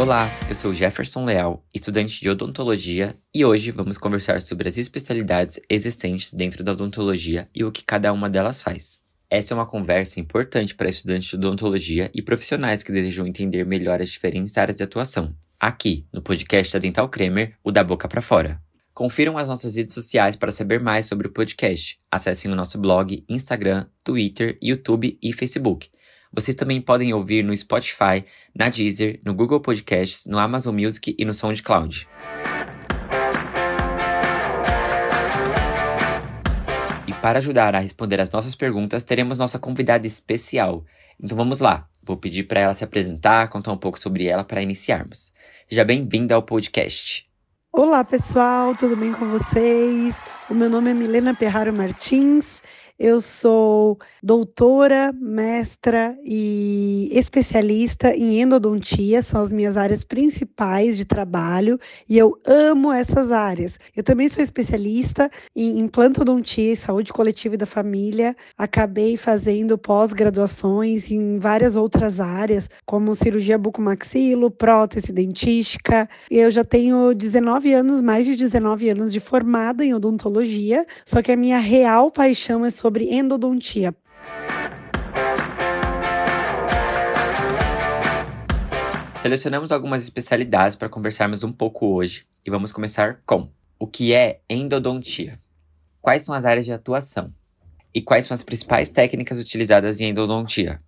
Olá, eu sou Jefferson Leal, estudante de odontologia, e hoje vamos conversar sobre as especialidades existentes dentro da odontologia e o que cada uma delas faz. Essa é uma conversa importante para estudantes de odontologia e profissionais que desejam entender melhor as diferentes áreas de atuação. Aqui, no podcast da Dental Kramer, o da boca para fora. Confiram as nossas redes sociais para saber mais sobre o podcast. Acessem o nosso blog, Instagram, Twitter, YouTube e Facebook. Vocês também podem ouvir no Spotify, na Deezer, no Google Podcasts, no Amazon Music e no SoundCloud. E para ajudar a responder as nossas perguntas, teremos nossa convidada especial. Então vamos lá. Vou pedir para ela se apresentar, contar um pouco sobre ela para iniciarmos. Seja bem-vinda ao podcast. Olá, pessoal, tudo bem com vocês? O meu nome é Milena Perraro Martins. Eu sou doutora, mestra e especialista em endodontia, são as minhas áreas principais de trabalho e eu amo essas áreas. Eu também sou especialista em implantodontia e saúde coletiva e da família. Acabei fazendo pós-graduações em várias outras áreas, como cirurgia bucomaxilo, prótese dentística. Eu já tenho 19 anos, mais de 19 anos de formada em odontologia, só que a minha real paixão é sobre sobre endodontia. Selecionamos algumas especialidades para conversarmos um pouco hoje e vamos começar com o que é endodontia? Quais são as áreas de atuação? E quais são as principais técnicas utilizadas em endodontia?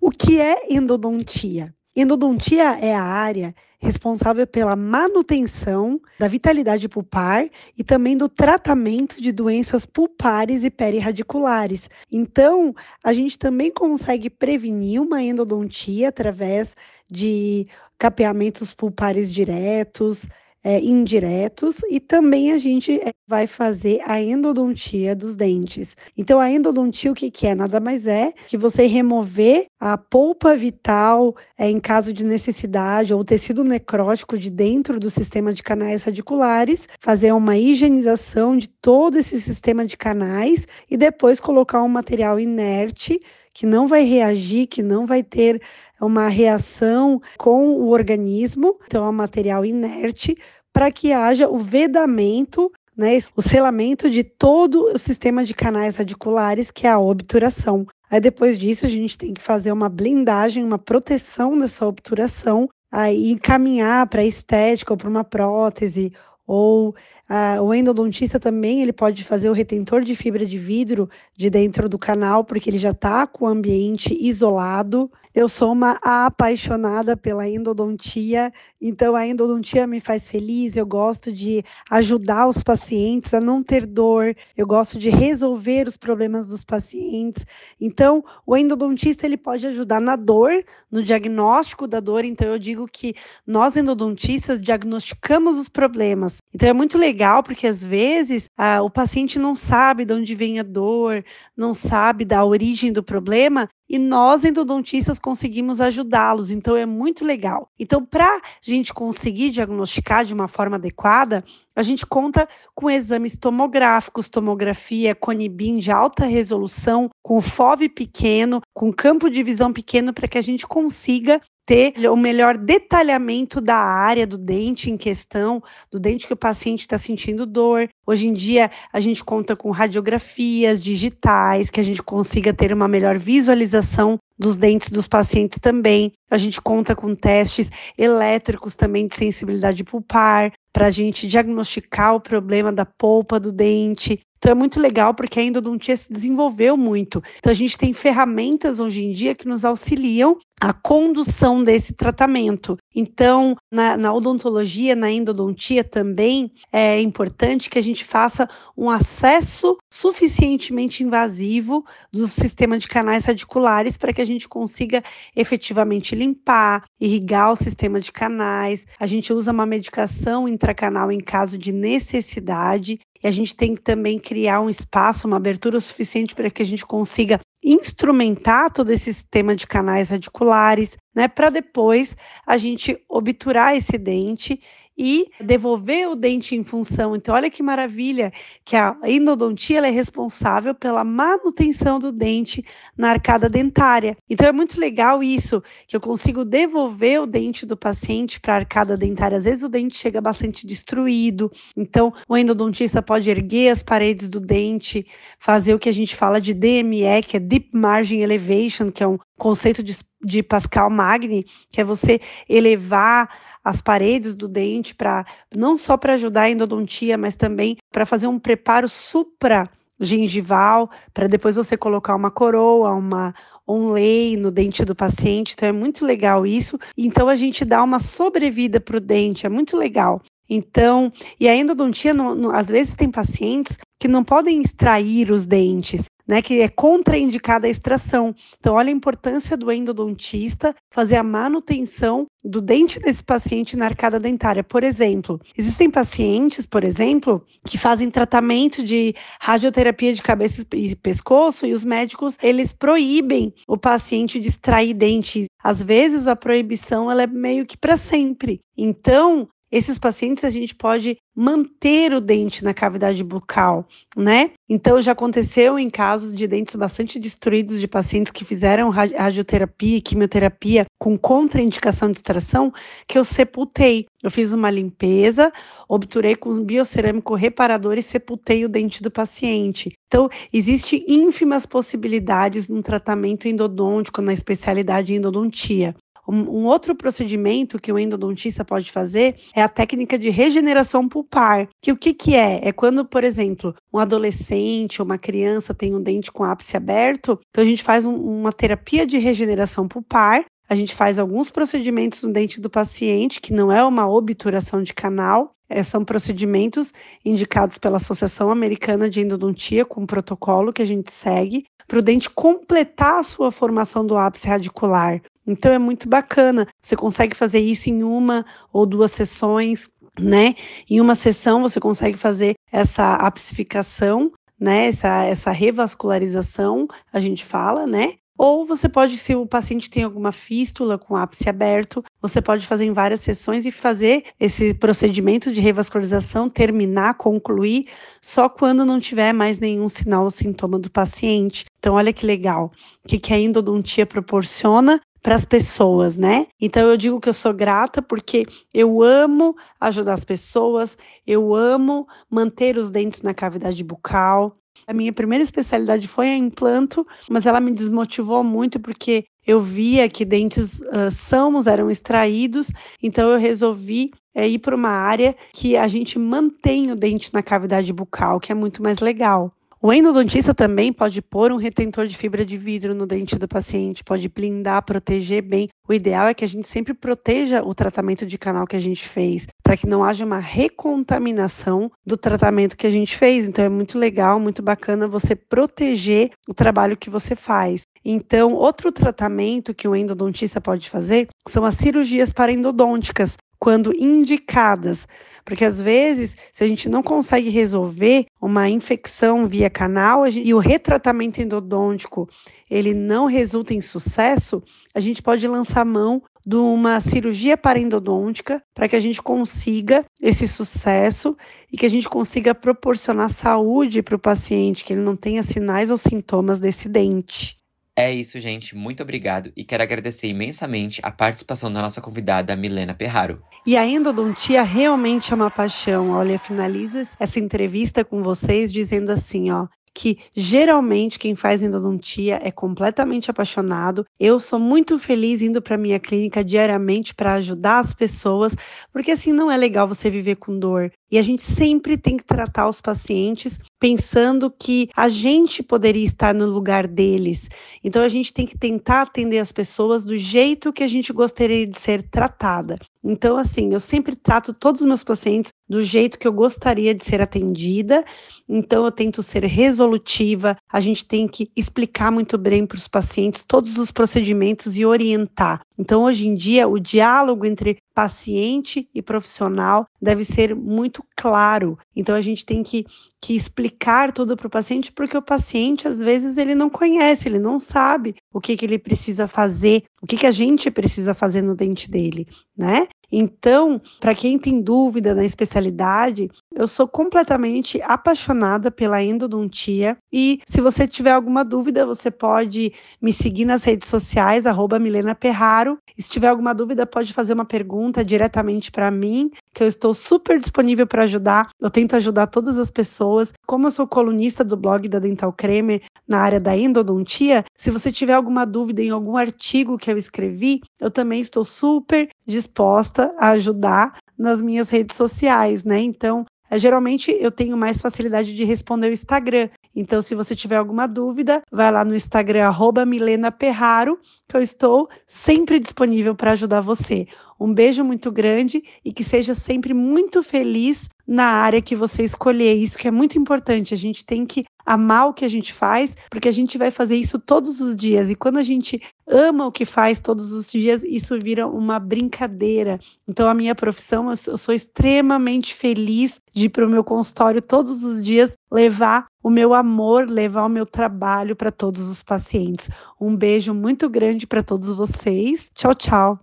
O que é endodontia? Endodontia é a área responsável pela manutenção da vitalidade pulpar e também do tratamento de doenças pulpares e perirradiculares. Então, a gente também consegue prevenir uma endodontia através de capeamentos pulpares diretos, é, indiretos e também a gente é, vai fazer a endodontia dos dentes. Então, a endodontia, o que, que é? Nada mais é que você remover a polpa vital é, em caso de necessidade ou tecido necrótico de dentro do sistema de canais radiculares, fazer uma higienização de todo esse sistema de canais e depois colocar um material inerte que não vai reagir, que não vai ter uma reação com o organismo, então é um material inerte, para que haja o vedamento, né, o selamento de todo o sistema de canais radiculares, que é a obturação. Aí depois disso a gente tem que fazer uma blindagem, uma proteção dessa obturação, aí encaminhar para estética ou para uma prótese ou ah, o endodontista também ele pode fazer o retentor de fibra de vidro de dentro do canal, porque ele já está com o ambiente isolado. Eu sou uma apaixonada pela endodontia, então a endodontia me faz feliz. Eu gosto de ajudar os pacientes a não ter dor, eu gosto de resolver os problemas dos pacientes. Então, o endodontista ele pode ajudar na dor, no diagnóstico da dor. Então, eu digo que nós endodontistas diagnosticamos os problemas. Então, é muito legal legal porque às vezes ah, o paciente não sabe de onde vem a dor, não sabe da origem do problema e nós endodontistas conseguimos ajudá-los. Então é muito legal. Então para a gente conseguir diagnosticar de uma forma adequada, a gente conta com exames tomográficos, tomografia, conibim de alta resolução, com FOV pequeno, com campo de visão pequeno para que a gente consiga ter o melhor detalhamento da área do dente em questão, do dente que o paciente está sentindo dor. Hoje em dia, a gente conta com radiografias digitais, que a gente consiga ter uma melhor visualização dos dentes dos pacientes também. A gente conta com testes elétricos também de sensibilidade pulpar, para a gente diagnosticar o problema da polpa do dente. Então é muito legal porque a endodontia se desenvolveu muito. Então a gente tem ferramentas hoje em dia que nos auxiliam a condução desse tratamento. Então, na, na, odontologia, na endodontia também é importante que a gente faça um acesso suficientemente invasivo do sistema de canais radiculares para que a gente consiga efetivamente limpar, irrigar o sistema de canais. A gente usa uma medicação intracanal em caso de necessidade e a gente tem que também criar um espaço, uma abertura suficiente para que a gente consiga instrumentar todo esse sistema de canais radiculares. Né, para depois a gente obturar esse dente e devolver o dente em função. Então, olha que maravilha que a endodontia é responsável pela manutenção do dente na arcada dentária. Então, é muito legal isso, que eu consigo devolver o dente do paciente para a arcada dentária. Às vezes, o dente chega bastante destruído. Então, o endodontista pode erguer as paredes do dente, fazer o que a gente fala de DME, que é Deep Margin Elevation, que é um conceito de, de Pascal Magni, que é você elevar as paredes do dente para não só para ajudar a endodontia, mas também para fazer um preparo supra gengival, para depois você colocar uma coroa, uma um lei no dente do paciente. Então é muito legal isso. Então a gente dá uma sobrevida para o dente, é muito legal. Então, e a endodontia, às vezes tem pacientes que não podem extrair os dentes né, que é contraindicada a extração. Então, olha a importância do endodontista fazer a manutenção do dente desse paciente na arcada dentária. Por exemplo, existem pacientes, por exemplo, que fazem tratamento de radioterapia de cabeça e pescoço e os médicos, eles proíbem o paciente de extrair dentes. Às vezes a proibição ela é meio que para sempre. Então, esses pacientes a gente pode manter o dente na cavidade bucal, né? Então já aconteceu em casos de dentes bastante destruídos de pacientes que fizeram radioterapia e quimioterapia com contraindicação de extração, que eu sepultei. Eu fiz uma limpeza, obturei com um biocerâmico reparador e sepultei o dente do paciente. Então, existem ínfimas possibilidades no tratamento endodôntico, na especialidade endodontia. Um, um, outro procedimento que o endodontista pode fazer é a técnica de regeneração pulpar. Que o que, que é? É quando, por exemplo, um adolescente ou uma criança tem um dente com ápice aberto, então a gente faz um, uma terapia de regeneração pulpar. A gente faz alguns procedimentos no dente do paciente, que não é uma obturação de canal, é, são procedimentos indicados pela Associação Americana de Endodontia, com um protocolo que a gente segue, para o dente completar a sua formação do ápice radicular. Então é muito bacana. Você consegue fazer isso em uma ou duas sessões, né? Em uma sessão você consegue fazer essa apsificação, né? Essa, essa revascularização, a gente fala, né? Ou você pode, se o paciente tem alguma fístula com ápice aberto, você pode fazer em várias sessões e fazer esse procedimento de revascularização, terminar, concluir, só quando não tiver mais nenhum sinal ou sintoma do paciente. Então, olha que legal. O que, que a endodontia proporciona? Para as pessoas, né? Então eu digo que eu sou grata porque eu amo ajudar as pessoas, eu amo manter os dentes na cavidade bucal. A minha primeira especialidade foi a implanto, mas ela me desmotivou muito porque eu via que dentes uh, sãos eram extraídos, então eu resolvi é, ir para uma área que a gente mantém o dente na cavidade bucal, que é muito mais legal. O endodontista também pode pôr um retentor de fibra de vidro no dente do paciente, pode blindar, proteger bem. O ideal é que a gente sempre proteja o tratamento de canal que a gente fez, para que não haja uma recontaminação do tratamento que a gente fez. Então é muito legal, muito bacana você proteger o trabalho que você faz. Então, outro tratamento que o endodontista pode fazer são as cirurgias parendodônticas, quando indicadas. Porque às vezes, se a gente não consegue resolver uma infecção via canal gente, e o retratamento endodôntico ele não resulta em sucesso, a gente pode lançar mão de uma cirurgia parendodôntica para que a gente consiga esse sucesso e que a gente consiga proporcionar saúde para o paciente, que ele não tenha sinais ou sintomas desse dente. É isso, gente. Muito obrigado e quero agradecer imensamente a participação da nossa convidada Milena Perraro. E a endodontia realmente é uma paixão. Olha, finalizo essa entrevista com vocês dizendo assim, ó, que geralmente quem faz endodontia é completamente apaixonado. Eu sou muito feliz indo para minha clínica diariamente para ajudar as pessoas, porque assim não é legal você viver com dor. E a gente sempre tem que tratar os pacientes pensando que a gente poderia estar no lugar deles. Então a gente tem que tentar atender as pessoas do jeito que a gente gostaria de ser tratada. Então assim, eu sempre trato todos os meus pacientes do jeito que eu gostaria de ser atendida. Então eu tento ser resolutiva. A gente tem que explicar muito bem para os pacientes todos os procedimentos e orientar. Então hoje em dia o diálogo entre paciente e profissional deve ser muito claro. Então a gente tem que, que explicar tudo para o paciente, porque o paciente às vezes ele não conhece, ele não sabe o que, que ele precisa fazer, o que, que a gente precisa fazer no dente dele, né? Então, para quem tem dúvida na especialidade, eu sou completamente apaixonada pela endodontia e se você tiver alguma dúvida, você pode me seguir nas redes sociais Milena Perraro. Se tiver alguma dúvida, pode fazer uma pergunta diretamente para mim, que eu estou super disponível para ajudar. Eu tento ajudar todas as pessoas. Como eu sou colunista do blog da Dental Kramer na área da endodontia, se você tiver alguma dúvida em algum artigo que eu escrevi, eu também estou super disposta a ajudar nas minhas redes sociais, né? Então, é, geralmente eu tenho mais facilidade de responder o Instagram. Então, se você tiver alguma dúvida, vai lá no Instagram, Milena Perraro, que eu estou sempre disponível para ajudar você. Um beijo muito grande e que seja sempre muito feliz na área que você escolher. Isso que é muito importante. A gente tem que amar o que a gente faz, porque a gente vai fazer isso todos os dias. E quando a gente ama o que faz todos os dias, isso vira uma brincadeira. Então, a minha profissão, eu sou extremamente feliz de ir para o meu consultório todos os dias levar o meu amor, levar o meu trabalho para todos os pacientes. Um beijo muito grande para todos vocês. Tchau, tchau.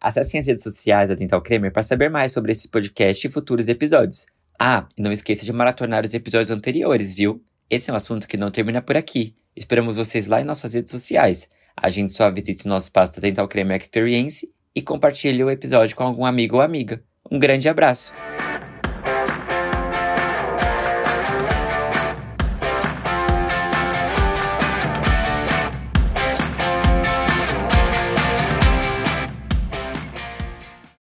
Acesse as redes sociais da Dental Kramer para saber mais sobre esse podcast e futuros episódios. Ah, e não esqueça de maratonar os episódios anteriores, viu? Esse é um assunto que não termina por aqui. Esperamos vocês lá em nossas redes sociais. A gente só visite nosso espaço da Dental Kramer Experience e compartilhe o episódio com algum amigo ou amiga. Um grande abraço!